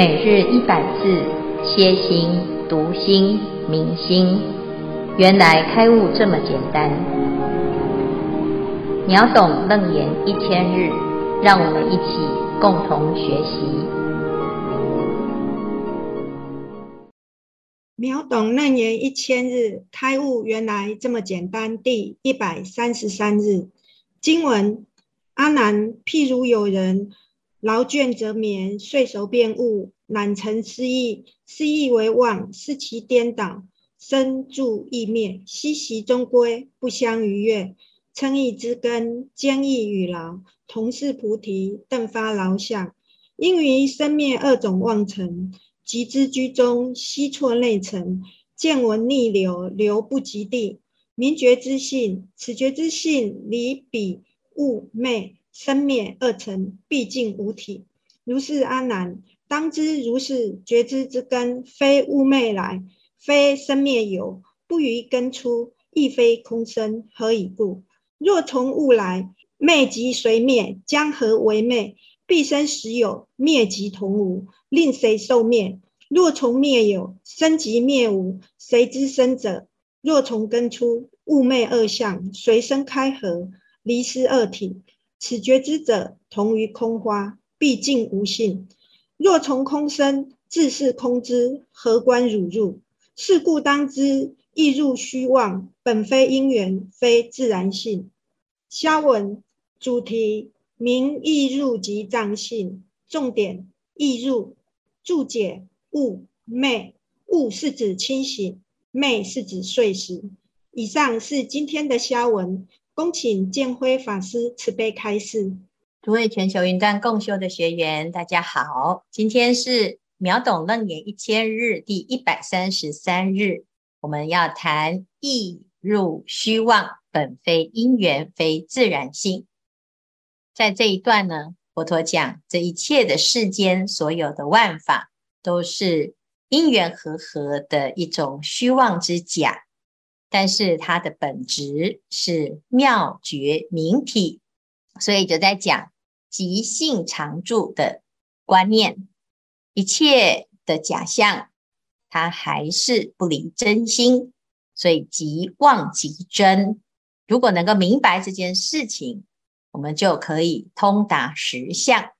每日一百字，歇心、读心、明心，原来开悟这么简单。秒懂楞严一千日，让我们一起共同学习。秒懂楞严一千日，开悟原来这么简单。第一百三十三日经文：阿难，譬如有人。劳倦则眠，睡熟便悟，懒成思意，思意为妄，失其颠倒，生住意灭，悉习终归，不相逾越。称意之根，坚毅与劳，同是菩提，顿发劳相。因于生灭二种妄尘，集之居中，悉错内尘，见闻逆流，流不及地。明觉之性，此觉之性，离彼物昧。生灭二成，毕竟无体。如是阿难，当知如是觉知之根，非物昧来，非生灭有，不于根出，亦非空生。何以故？若从物来，昧即随灭，将何为昧？必生实有，灭即同无，令谁受灭？若从灭有，生即灭无，谁知生者？若从根出，物昧二相，随生开合，离失二体。此觉知者同于空花，毕竟无性。若从空生，自是空之，何关汝入？是故当知，意入虚妄，本非因缘，非自然性。消文主题：明意入即藏性。重点：意入。注解：物昧，物是指清醒，昧是指睡时。以上是今天的消文。恭请建辉法师慈悲开示。诸位全球云端共修的学员，大家好，今天是秒懂楞严一千日第一百三十三日，我们要谈意入虚妄，本非因缘，非自然性。在这一段呢，佛陀讲这一切的世间所有的万法，都是因缘和合的一种虚妄之假。但是它的本质是妙觉明体，所以就在讲即性常住的观念，一切的假象，它还是不离真心，所以即妄即真。如果能够明白这件事情，我们就可以通达实相。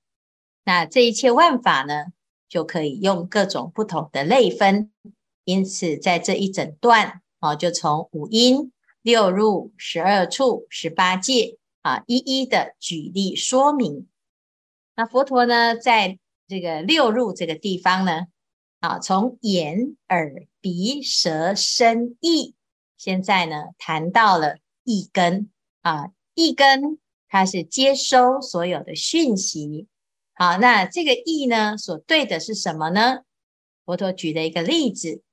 那这一切万法呢，就可以用各种不同的类分。因此，在这一整段。哦，就从五阴、六入、十二处、十八界啊，一一的举例说明。那佛陀呢，在这个六入这个地方呢，啊，从眼、耳、鼻、舌、身、意，现在呢谈到了意根啊，意根它是接收所有的讯息。好，那这个意呢，所对的是什么呢？佛陀举了一个例子，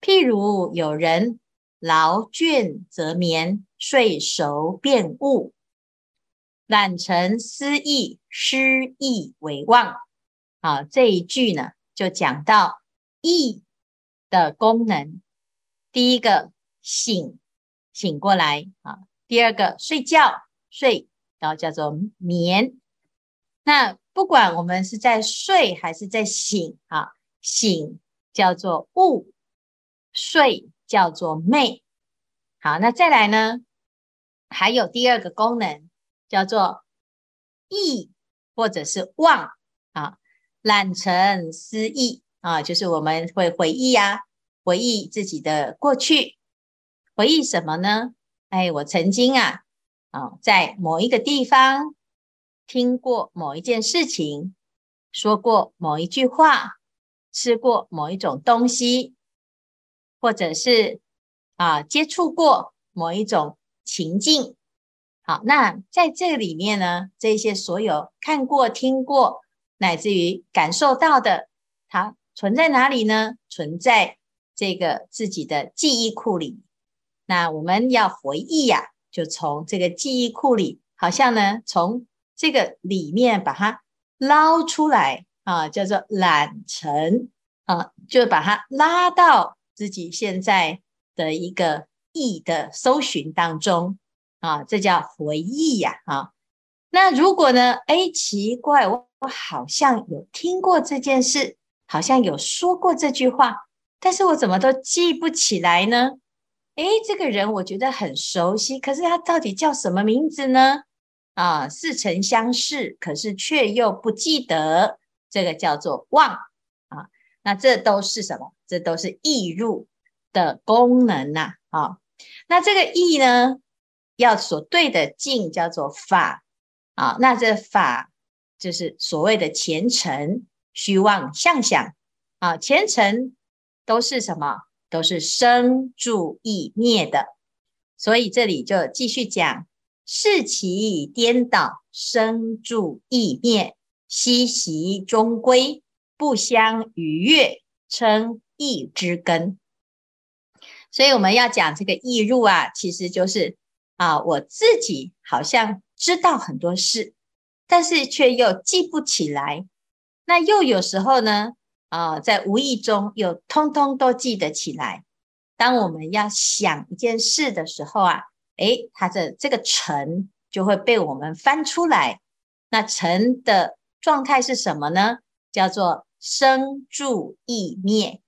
譬如有人。劳倦则眠，睡熟便悟，懒成思意，失意为忘。啊，这一句呢，就讲到意的功能。第一个醒，醒过来啊；第二个睡觉，睡，然后叫做眠。那不管我们是在睡还是在醒啊，醒叫做悟，睡。叫做昧，好，那再来呢？还有第二个功能叫做忆，或者是忘啊，懒成思忆啊，就是我们会回忆呀、啊，回忆自己的过去，回忆什么呢？哎，我曾经啊，啊，在某一个地方听过某一件事情，说过某一句话，吃过某一种东西。或者是啊，接触过某一种情境，好，那在这里面呢，这些所有看过、听过，乃至于感受到的，它存在哪里呢？存在这个自己的记忆库里。那我们要回忆呀、就从这个记忆库里，好像呢，从这个里面把它捞出来啊，叫做揽成啊，就把它拉到。自己现在的一个忆的搜寻当中啊，这叫回忆呀啊。那如果呢？哎，奇怪，我好像有听过这件事，好像有说过这句话，但是我怎么都记不起来呢？诶，这个人我觉得很熟悉，可是他到底叫什么名字呢？啊，似曾相识，可是却又不记得，这个叫做忘。那这都是什么？这都是易入的功能呐。啊，那这个易呢，要所对的境叫做法啊。那这法就是所谓的前尘、虚妄、相想啊。前尘都是什么？都是生住异灭的。所以这里就继续讲。视其颠倒，生住异灭，悉习终归，不相逾越，称意之根。所以我们要讲这个意入啊，其实就是啊，我自己好像知道很多事，但是却又记不起来。那又有时候呢，啊，在无意中又通通都记得起来。当我们要想一件事的时候啊。诶，它的这个尘就会被我们翻出来。那尘的状态是什么呢？叫做生住异灭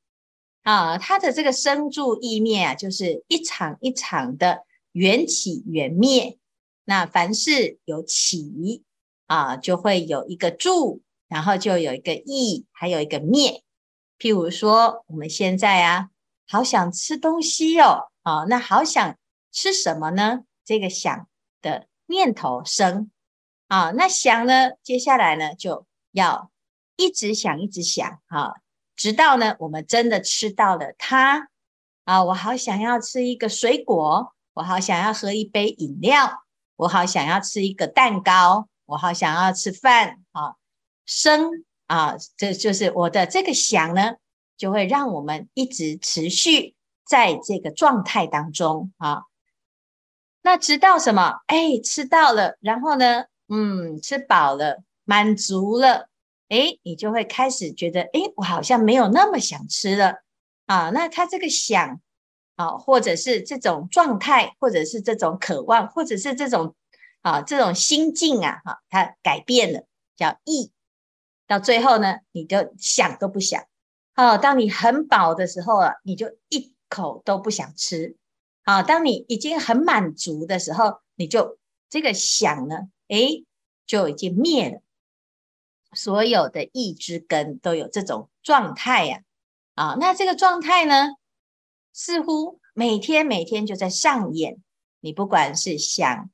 啊。它的这个生住异灭啊，就是一场一场的缘起缘灭。那凡是有起啊，就会有一个住，然后就有一个异，还有一个灭。譬如说，我们现在啊，好想吃东西哦，啊，那好想。吃什么呢？这个想的念头生啊，那想呢，接下来呢，就要一直想，一直想啊，直到呢，我们真的吃到了它啊。我好想要吃一个水果，我好想要喝一杯饮料，我好想要吃一个蛋糕，我好想要吃饭啊。生啊，这就是我的这个想呢，就会让我们一直持续在这个状态当中啊。那直到什么？哎，吃到了，然后呢？嗯，吃饱了，满足了，哎，你就会开始觉得，哎，我好像没有那么想吃了啊。那他这个想啊，或者是这种状态，或者是这种渴望，或者是这种啊这种心境啊，哈，它改变了，叫意。到最后呢，你就想都不想。哦，当你很饱的时候啊，你就一口都不想吃。啊，当你已经很满足的时候，你就这个想呢，诶，就已经灭了。所有的意之根都有这种状态呀，啊，那这个状态呢，似乎每天每天就在上演。你不管是想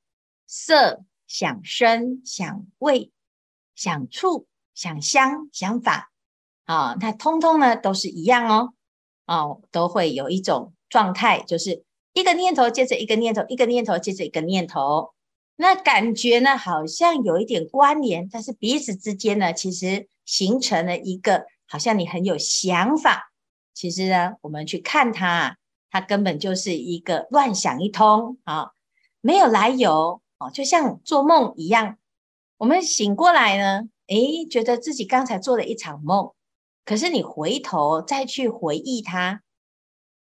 色、想声、想味、想触、想香、想法，啊，它通通呢都是一样哦，哦，都会有一种状态，就是。一个念头接着一个念头，一个念头接着一个念头，那感觉呢，好像有一点关联，但是彼此之间呢，其实形成了一个好像你很有想法，其实呢，我们去看它，它根本就是一个乱想一通啊，没有来由哦，就像做梦一样。我们醒过来呢，诶，觉得自己刚才做了一场梦，可是你回头再去回忆它。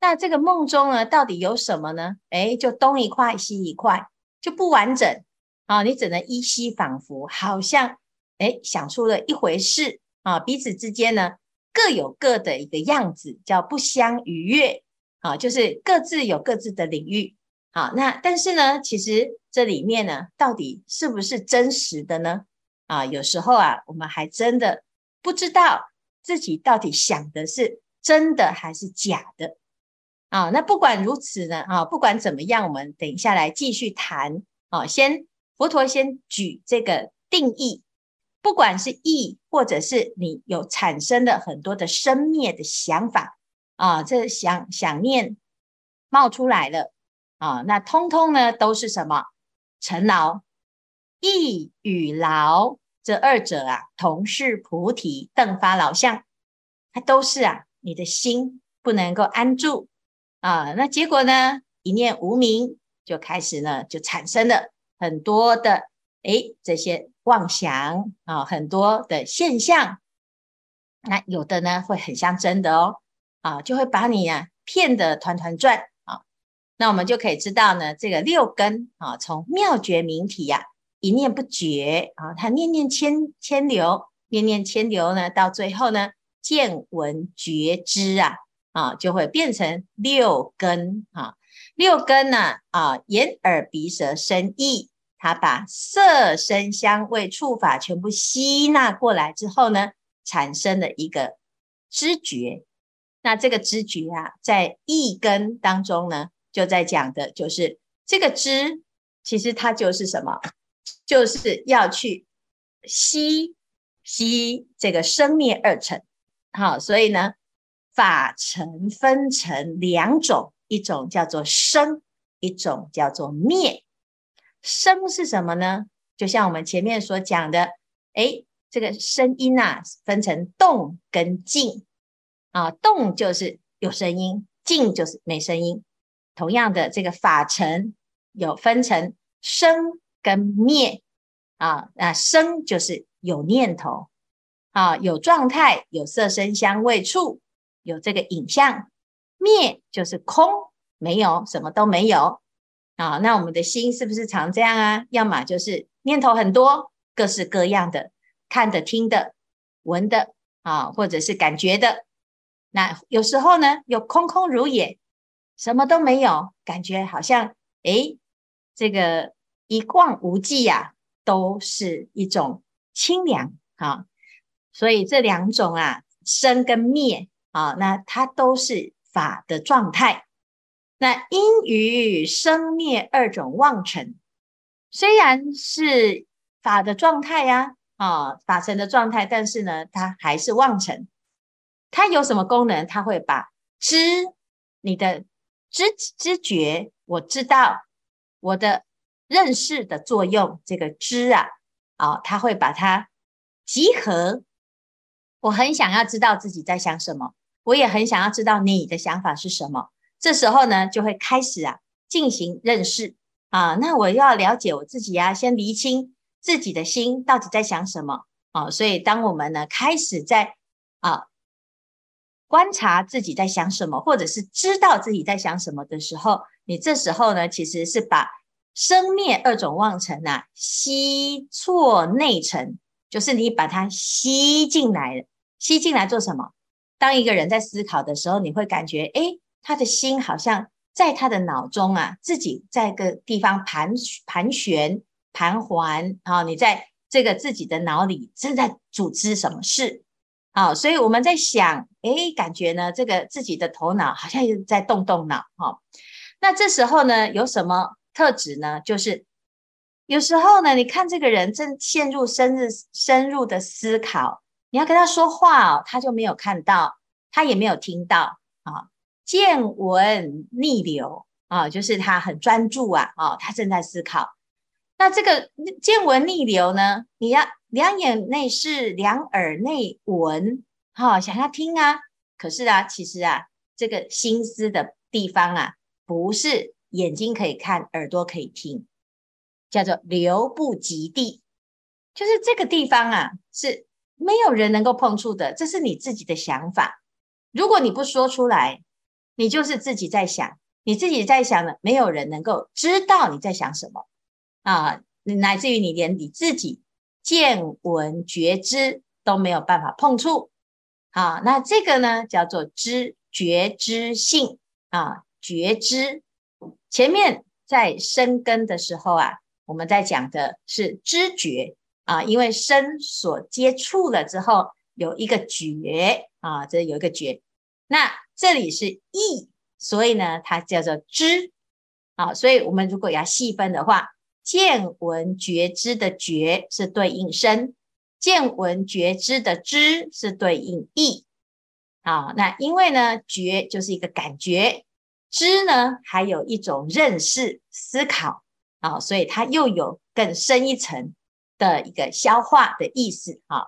那这个梦中呢，到底有什么呢？诶，就东一块西一块，就不完整啊！你只能依稀仿佛，好像诶想出了一回事啊！彼此之间呢，各有各的一个样子，叫不相逾越啊！就是各自有各自的领域。好，那但是呢，其实这里面呢，到底是不是真实的呢？啊，有时候啊，我们还真的不知道自己到底想的是真的还是假的。啊，那不管如此呢，啊，不管怎么样，我们等一下来继续谈。啊，先佛陀先举这个定义，不管是意，或者是你有产生的很多的生灭的想法，啊，这想想念冒出来了，啊，那通通呢都是什么？尘劳，意与劳这二者啊，同是菩提邓发老相，它都是啊，你的心不能够安住。啊，那结果呢？一念无明就开始呢，就产生了很多的诶这些妄想啊，很多的现象。那有的呢会很像真的哦，啊，就会把你啊骗得团团转啊。那我们就可以知道呢，这个六根啊，从妙觉明体呀、啊，一念不绝啊，它念念迁迁流，念念迁流呢，到最后呢，见闻觉知啊，啊，就会变成六根啊。六根呢，啊，眼耳鼻舌身意，它把色声香味触法全部吸纳过来之后呢，产生了一个知觉。那这个知觉啊，在意根当中呢，就在讲的就是这个知，其实它就是什么？就是要去吸吸这个生灭二尘。好，所以呢，法尘分成两种，一种叫做生，一种叫做灭。生是什么呢？就像我们前面所讲的，诶，这个声音啊，分成动跟静。啊，动就是有声音，静就是没声音。同样的，这个法尘有分成生跟灭啊。那生就是有念头啊，有状态，有色声香味触，有这个影像。灭就是空，没有，什么都没有啊。那我们的心是不是常这样啊？要么就是念头很多，各式各样的，看的、听的、闻的啊，或者是感觉的。那有时候呢，又空空如也，什么都没有，感觉好像诶，这个一望无际呀，都是一种清凉啊。所以这两种啊，生跟灭啊，那它都是法的状态。那因于生灭二种妄尘，虽然是法的状态呀，啊，法尘的状态，但是呢，它还是妄尘。它有什么功能？它会把知你的知知觉，我知道我的认识的作用，这个知啊，啊、它会把它集合。我很想要知道自己在想什么，我也很想要知道你的想法是什么。这时候呢，就会开始啊进行认识啊。那我要了解我自己啊，先厘清自己的心到底在想什么啊、所以，当我们呢开始在啊。观察自己在想什么，或者是知道自己在想什么的时候，你这时候呢，其实是把生灭二种妄尘啊吸错内尘，就是你把它吸进来了。吸进来做什么？当一个人在思考的时候，你会感觉，诶，他的心好像在他的脑中啊，自己在个地方盘盘旋、盘桓啊，你在这个自己的脑里正在组织什么事。好，所以我们在想，诶，感觉呢，这个自己的头脑好像也在动动脑，哈。那这时候呢，有什么特质呢？就是有时候呢，你看这个人正陷入深入深入的思考，你要跟他说话哦，他就没有看到，他也没有听到啊。见闻逆流啊，就是他很专注啊，啊，他正在思考。那这个见闻逆流呢，你要。两眼内视，两耳内闻，好、哦，想要听啊。可是啊，其实啊，这个心思的地方啊，不是眼睛可以看，耳朵可以听，叫做流不及地，就是这个地方啊，是没有人能够碰触的。这是你自己的想法，如果你不说出来，你就是自己在想，你自己在想的，没有人能够知道你在想什么啊，乃至于你连你自己。见闻觉知都没有办法碰触，啊，那这个呢叫做知觉知性啊，觉知。前面在生根的时候啊，我们在讲的是知觉啊，因为身所接触了之后有一个觉啊，这有一个觉。那这里是意，所以呢它叫做知啊，所以我们如果要细分的话。见闻觉知的觉是对应身，见闻觉知的知是对应意。啊，那因为呢，觉就是一个感觉，知呢还有一种认识思考啊，所以它又有更深一层的一个消化的意思啊。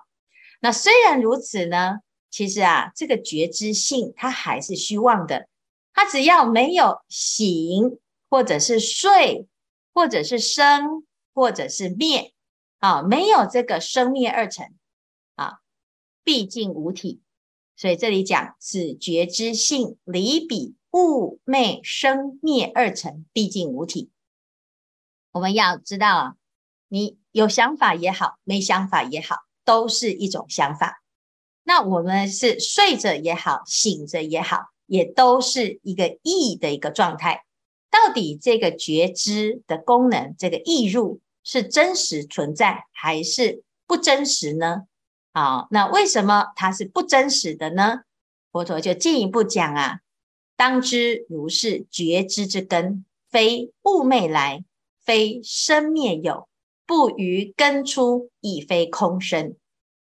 那虽然如此呢，其实啊，这个觉知性它还是虚妄的，它只要没有醒或者是睡。或者是生，或者是灭，啊，没有这个生灭二层，啊，毕竟无体。所以这里讲此觉知性离彼物昧生灭二尘，毕竟无体。我们要知道啊，你有想法也好，没想法也好，都是一种想法。那我们是睡着也好，醒着也好，也都是一个意的一个状态。到底这个觉知的功能，这个意入是真实存在还是不真实呢？好，那为什么它是不真实的呢？佛陀就进一步讲啊，当知如是觉知之根，非物昧来，非生灭有，不于根出，亦非空生。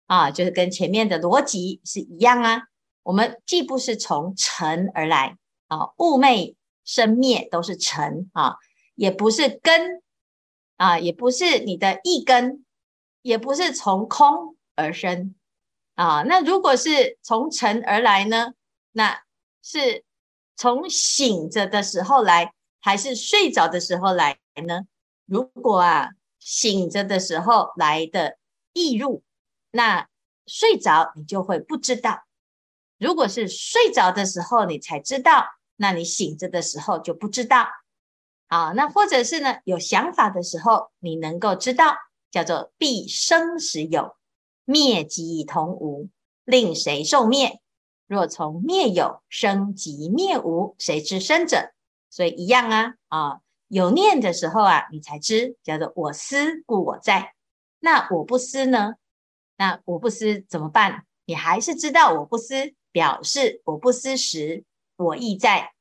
啊，就是跟前面的逻辑是一样啊。我们既不是从尘而来啊，物昧生灭都是尘啊，也不是根啊，也不是你的一根，也不是从空而生啊。那如果是从尘而来呢？那是从醒着的时候来，还是睡着的时候来呢？如果啊，醒着的时候来的意入。那睡着你就会不知道，如果是睡着的时候你才知道，那你醒着的时候就不知道。好，那或者是呢，有想法的时候你能够知道，叫做必生时有，灭即同无，令谁受灭？若从灭有生即灭无，谁知生者？所以一样啊啊，有念的时候啊，你才知，叫做我思故我在。那我不思呢？那我不思怎么办？你还是知道我不思，表示我不思时，我亦在。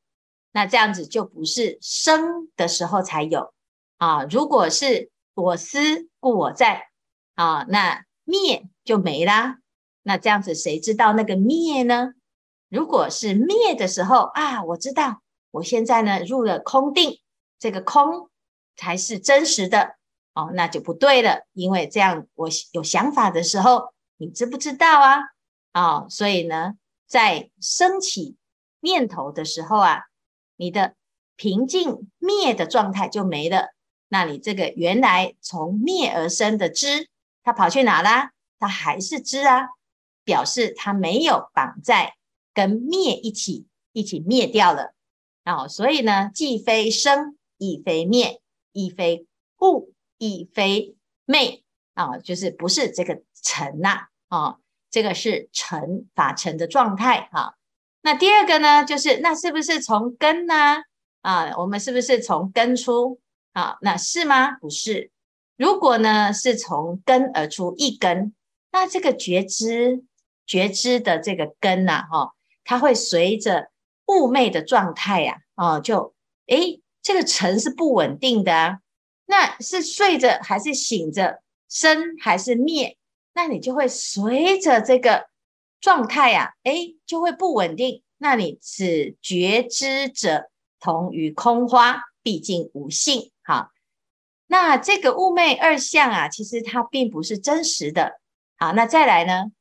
那这样子就不是生的时候才有啊。如果是我思故我在啊，那灭就没啦。那这样子谁知道那个灭呢？如果是灭的时候啊，我知道我现在呢入了空定，这个空才是真实的。哦，那就不对了，因为这样我有想法的时候，你知不知道啊？哦，所以呢，在升起念头的时候啊，你的平静灭的状态就没了。那你这个原来从灭而生的知，它跑去哪啦？它还是知啊，表示它没有绑在跟灭一起一起灭掉了。哦，所以呢，既非生，亦非灭，亦非故。亦非昧啊，就是不是这个尘呐啊，这个是尘法尘的状态啊。那第二个呢，就是那是不是从根呢？啊，我们是不是从根出啊？那是吗？不是。如果呢是从根而出一根，那这个觉知觉知的这个根呐，哈，它会随着物昧的状态呀，啊，就诶，这个尘是不稳定的。那是睡着还是醒着，生还是灭？那你就会随着这个状态呀，诶，就会不稳定。那你此觉知者同于空花，毕竟无性。好，那这个物昧二相啊，其实它并不是真实的。好，那再来呢？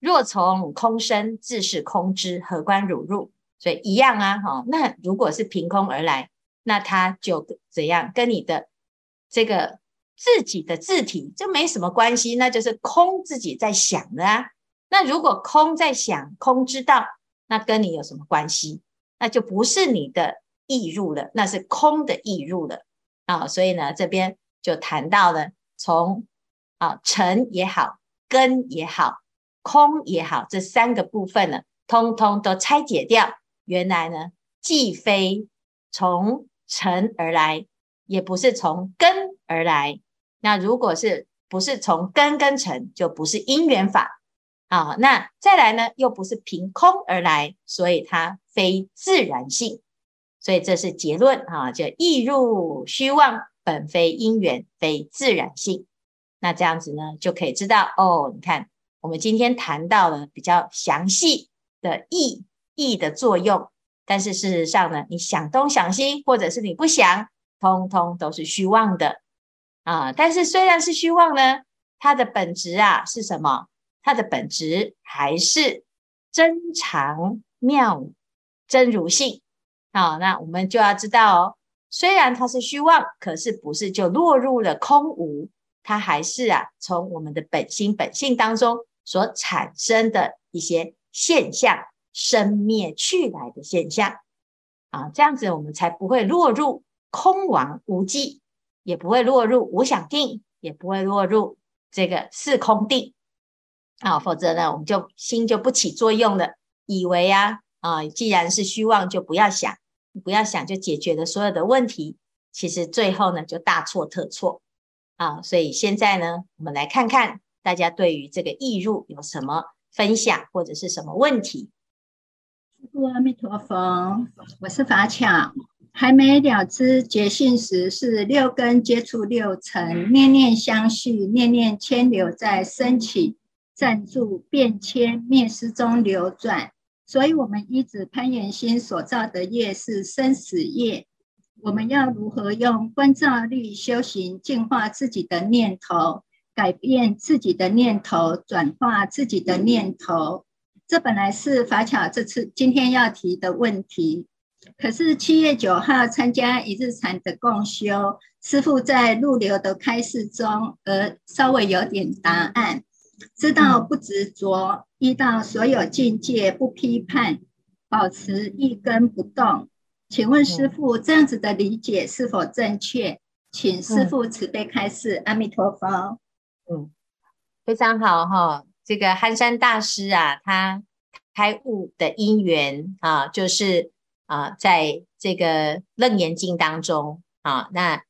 若从空生，自是空知，何关汝入？所以一样啊。好，那如果是凭空而来，那它就怎样？跟你的。这个自己的字体就没什么关系，那就是空自己在想的啊。那如果空在想，空知道，那跟你有什么关系？那就不是你的意入了，那是空的意入了啊。所以呢，这边就谈到了从啊尘也好，根也好，空也好，这三个部分呢，通通都拆解掉。原来呢，既非从尘而来。也不是从根而来，那如果是不是从根跟尘，就不是因缘法啊。那再来呢，又不是凭空而来，所以它非自然性。所以这是结论啊，就意入虚妄，本非因缘，非自然性。那这样子呢，就可以知道哦。你看，我们今天谈到了比较详细的意义的作用，但是事实上呢，你想东想西，或者是你不想。通通都是虚妄的啊！但是虽然是虚妄呢，它的本质啊是什么？它的本质还是真常妙真如性啊！那我们就要知道哦，虽然它是虚妄，可是不是就落入了空无，它还是啊从我们的本心本性当中所产生的一些现象，生灭去来的现象啊！这样子我们才不会落入。空亡无际，也不会落入无想定，也不会落入这个四空定。啊，否则呢，我们就心就不起作用了，以为啊啊，既然是虚妄，就不要想，不要想就解决了所有的问题，其实最后呢，就大错特错啊。所以现在呢，我们来看看大家对于这个易入有什么分享或者是什么问题。阿弥陀佛，我是法巧。还没了知觉性时，是六根接触六尘，念念相续，念念迁流在升起、暂住、变迁、灭失中流转。所以，我们依止攀缘心所造的业是生死业。我们要如何用观照力修行，净化自己的念头，改变自己的念头，转化自己的念头？这本来是法巧这次今天要提的问题。可是七月九号参加一日禅的共修，师父在入流的开示中，呃，稍微有点答案，知道不执着，遇到所有境界不批判，保持一根不动。请问师父，这样子的理解是否正确？请师父慈悲开示。阿弥陀佛。嗯，非常好哈。这个憨山大师啊，他开悟的因缘啊，就是。啊，在这个《楞严经》当中啊，那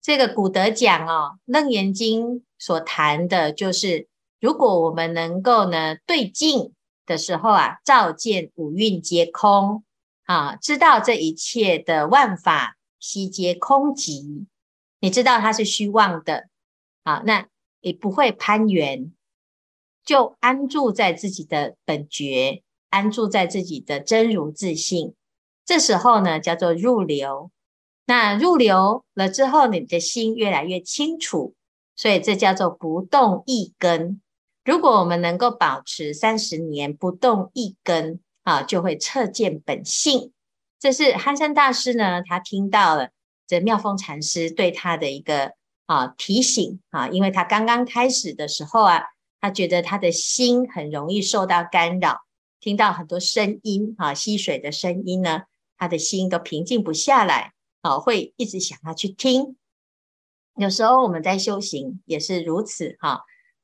这个古德讲哦，《楞严经》所谈的就是，如果我们能够呢对境的时候啊，照见五蕴皆空啊，知道这一切的万法悉皆空寂，你知道它是虚妄的啊，那也不会攀缘，就安住在自己的本觉，安住在自己的真如自性。这时候呢，叫做入流。那入流了之后，你的心越来越清楚，所以这叫做不动一根。如果我们能够保持三十年不动一根啊，就会彻见本性。这是憨山大师呢，他听到了这妙峰禅师对他的一个啊提醒啊，因为他刚刚开始的时候啊，他觉得他的心很容易受到干扰，听到很多声音啊，溪水的声音呢。他的心都平静不下来，啊，会一直想要去听。有时候我们在修行也是如此，哈，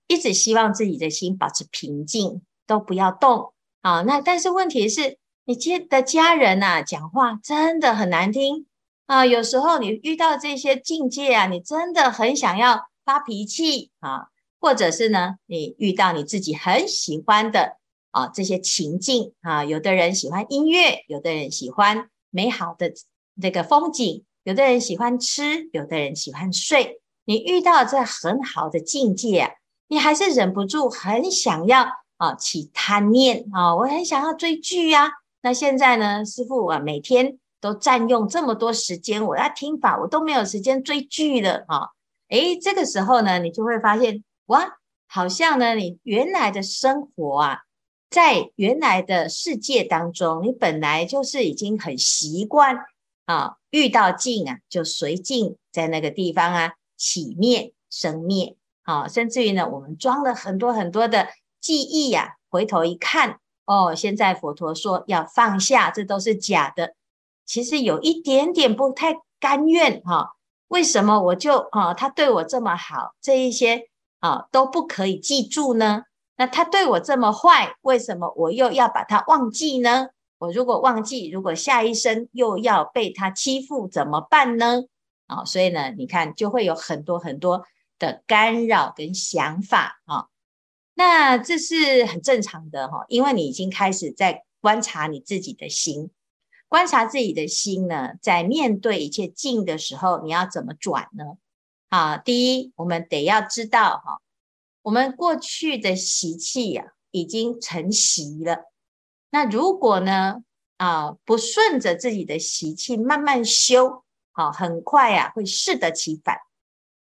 一直希望自己的心保持平静，都不要动，啊。那但是问题是，你接的家人呐，讲话真的很难听啊。有时候你遇到这些境界啊，你真的很想要发脾气啊，或者是呢，你遇到你自己很喜欢的。啊，这些情境啊，有的人喜欢音乐，有的人喜欢美好的这个风景，有的人喜欢吃，有的人喜欢睡。你遇到这很好的境界啊，你还是忍不住很想要啊起贪念啊，我很想要追剧呀、啊。那现在呢，师父啊，每天都占用这么多时间，我要听法，我都没有时间追剧了啊。诶，这个时候呢，你就会发现哇，好像呢，你原来的生活啊。在原来的世界当中，你本来就是已经很习惯啊，遇到境啊，就随境在那个地方啊，起灭生灭啊，甚至于呢，我们装了很多很多的记忆呀、啊，回头一看，哦，现在佛陀说要放下，这都是假的。其实有一点点不太甘愿哈、为什么我就啊，他对我这么好，这一些啊都不可以记住呢？那他对我这么坏，为什么我又要把他忘记呢？我如果忘记，如果下一生又要被他欺负，怎么办呢？啊、所以呢，你看就会有很多很多的干扰跟想法啊、那这是很正常的哈，因为你已经开始在观察你自己的心，观察自己的心呢，在面对一切境的时候，你要怎么转呢？啊，第一，我们得要知道哈。我们过去的习气呀、啊，已经成习了。那如果呢，啊，不顺着自己的习气慢慢修，好，很快呀、啊，会适得其反。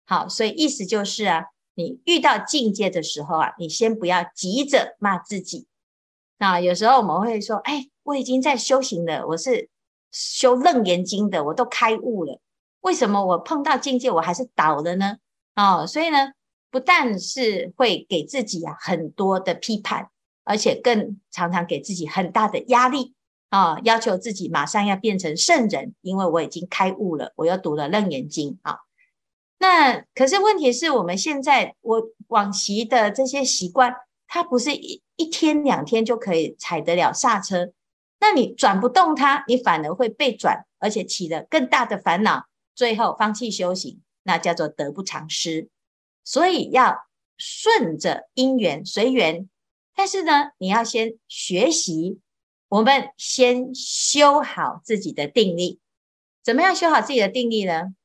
好，所以意思就是啊，你遇到境界的时候啊，你先不要急着骂自己。那有时候我们会说，哎，我已经在修行了，我是修楞严经的，我都开悟了，为什么我碰到境界我还是倒了呢？哦，所以呢。不但是会给自己啊很多的批判，而且更常常给自己很大的压力啊，要求自己马上要变成圣人，因为我已经开悟了，我又读了《楞严经》啊。那可是问题是我们现在我往昔的这些习惯它不是一一天两天就可以踩得了刹车。那你转不动它，你反而会被转，而且起了更大的烦恼，最后放弃修行，那叫做得不偿失。所以要顺着因缘随缘，但是呢，你要先学习，我们先修好自己的定力。怎么样修好自己的定力呢？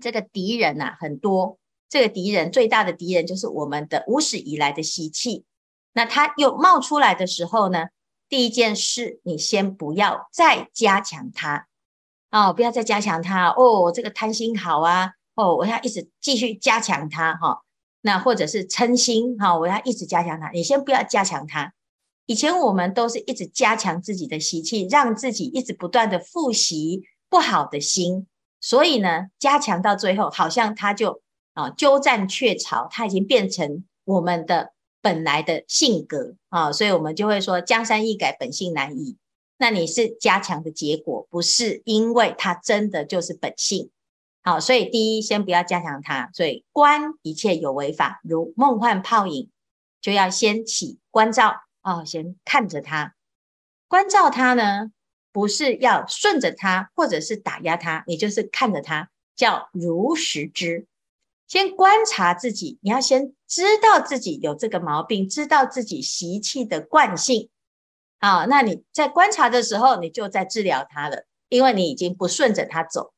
这个敌人呐、啊、很多，这个敌人最大的敌人就是我们的无始以来的习气。那它又冒出来的时候呢，第一件事，你先不要再加强它哦，不要再加强它哦。这个贪心好啊，哦，我要一直继续加强它哈、哦。那或者是嗔心哈、哦，我要一直加强它。你先不要加强它。以前我们都是一直加强自己的习气，让自己一直不断的复习不好的心。所以呢，加强到最后，好像它就啊鸠占鹊巢，它已经变成我们的本来的性格啊，所以我们就会说江山易改，本性难移。那你是加强的结果，不是因为它真的就是本性。好，所以第一，先不要加强它。所以观一切有为法，如梦幻泡影，就要先起观照啊，先看着它，观照它呢。不是要顺着它，或者是打压它，你就是看着它，叫如实知。先观察自己，你要先知道自己有这个毛病，知道自己习气的惯性。啊，那你在观察的时候，你就在治疗他了，因为你已经不顺着他走。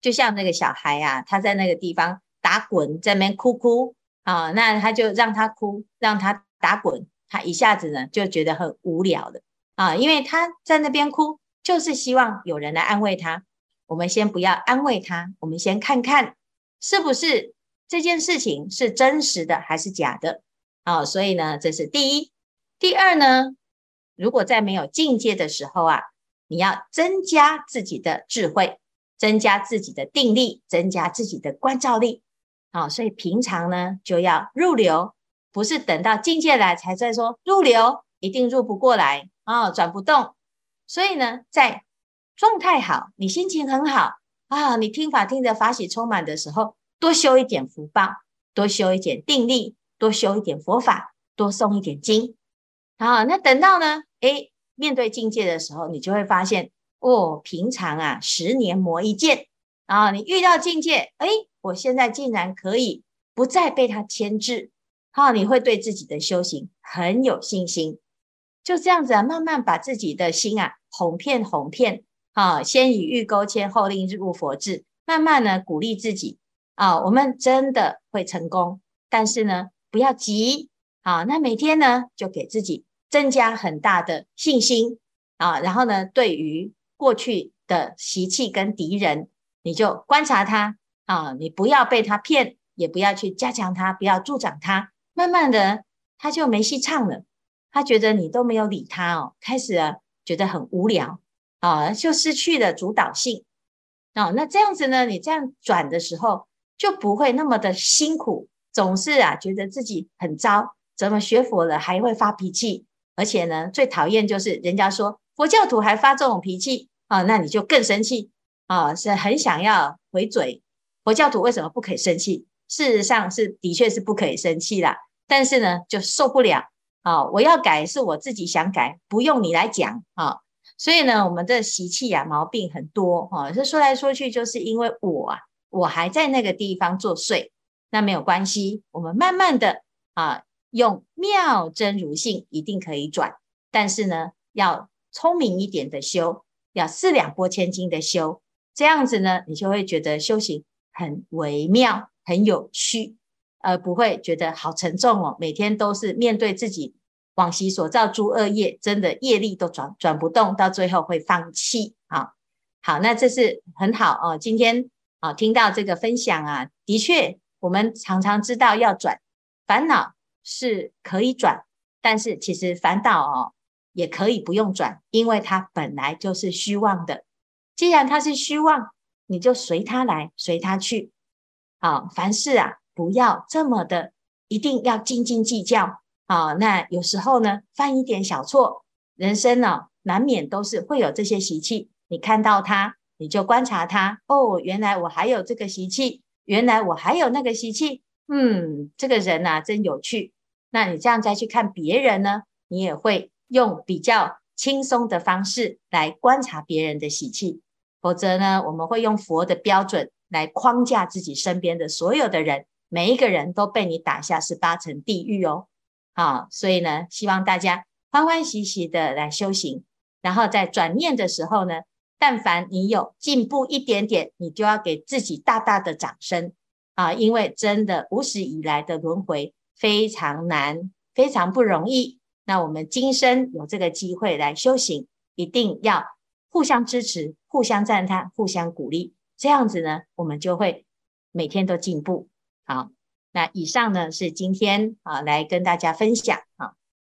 就像那个小孩啊，他在那个地方打滚，在那边哭哭啊，那他就让他哭，让他打滚，他一下子呢就觉得很无聊了啊，因为他在那边哭。就是希望有人来安慰他。我们先不要安慰他，我们先看看是不是这件事情是真实的还是假的。好，所以呢，这是第一。第二呢，如果在没有境界的时候啊，你要增加自己的智慧，增加自己的定力，增加自己的关照力。好，所以平常呢就要入流，不是等到境界来才在说入流，一定入不过来啊，转不动。所以呢，在状态好，你心情很好啊，你听法听得法喜充满的时候，多修一点福报，多修一点定力，多修一点佛法，多诵一点经啊。那等到呢，诶，面对境界的时候，你就会发现，哦，平常啊，十年磨一剑啊，你遇到境界，诶，我现在竟然可以不再被它牵制，好，你会对自己的修行很有信心。就这样子啊，慢慢把自己的心啊哄骗哄骗啊，先以欲钩牵，后令入佛智，慢慢呢鼓励自己啊，我们真的会成功，但是呢不要急啊，那每天呢就给自己增加很大的信心啊，然后呢对于过去的习气跟敌人，你就观察他啊，你不要被他骗，也不要去加强他，不要助长他，慢慢的他就没戏唱了。他觉得你都没有理他哦，开始啊觉得很无聊啊，就失去了主导性啊。那这样子呢，你这样转的时候就不会那么的辛苦，总是啊觉得自己很糟，怎么学佛了还会发脾气，而且呢最讨厌就是人家说佛教徒还发这种脾气啊，那你就更生气啊，是很想要回嘴。佛教徒为什么不可以生气？事实上是的确是不可以生气啦，但是呢就受不了。啊、我要改是我自己想改，不用你来讲啊、所以呢，我们的习气啊毛病很多哈。这、说来说去，就是因为我啊，我还在那个地方作祟。那没有关系，我们慢慢的啊，用妙真如性一定可以转。但是呢，要聪明一点的修，要四两拨千斤的修，这样子呢，你就会觉得修行很微妙，很有趣。而不会觉得好沉重哦，每天都是面对自己往昔所造诸恶业，真的业力都转转不动，到最后会放弃啊。好，那这是很好哦。今天啊，听到这个分享啊，的确，我们常常知道要转烦恼是可以转，但是其实烦恼哦也可以不用转，因为它本来就是虚妄的。既然它是虚妄，你就随它来，随它去。好，凡事啊。不要这么的，一定要斤斤计较啊！那有时候呢，犯一点小错，人生呢，难免都是会有这些习气。你看到它，你就观察它。哦，原来我还有这个习气，原来我还有那个习气。嗯，这个人呐，真有趣。那你这样再去看别人呢，你也会用比较轻松的方式来观察别人的喜气。否则呢，我们会用佛的标准来框架自己身边的所有的人，每一个人都被你打下是八层地狱哦。好，所以呢，希望大家欢欢喜喜的来修行，然后在转念的时候呢，但凡你有进步一点点，你就要给自己大大的掌声啊，因为真的无始以来的轮回非常难，非常不容易。那我们今生有这个机会来修行，一定要互相支持。互相赞叹，互相鼓励，这样子呢，我们就会每天都进步。好，那以上呢是今天啊来跟大家分享啊。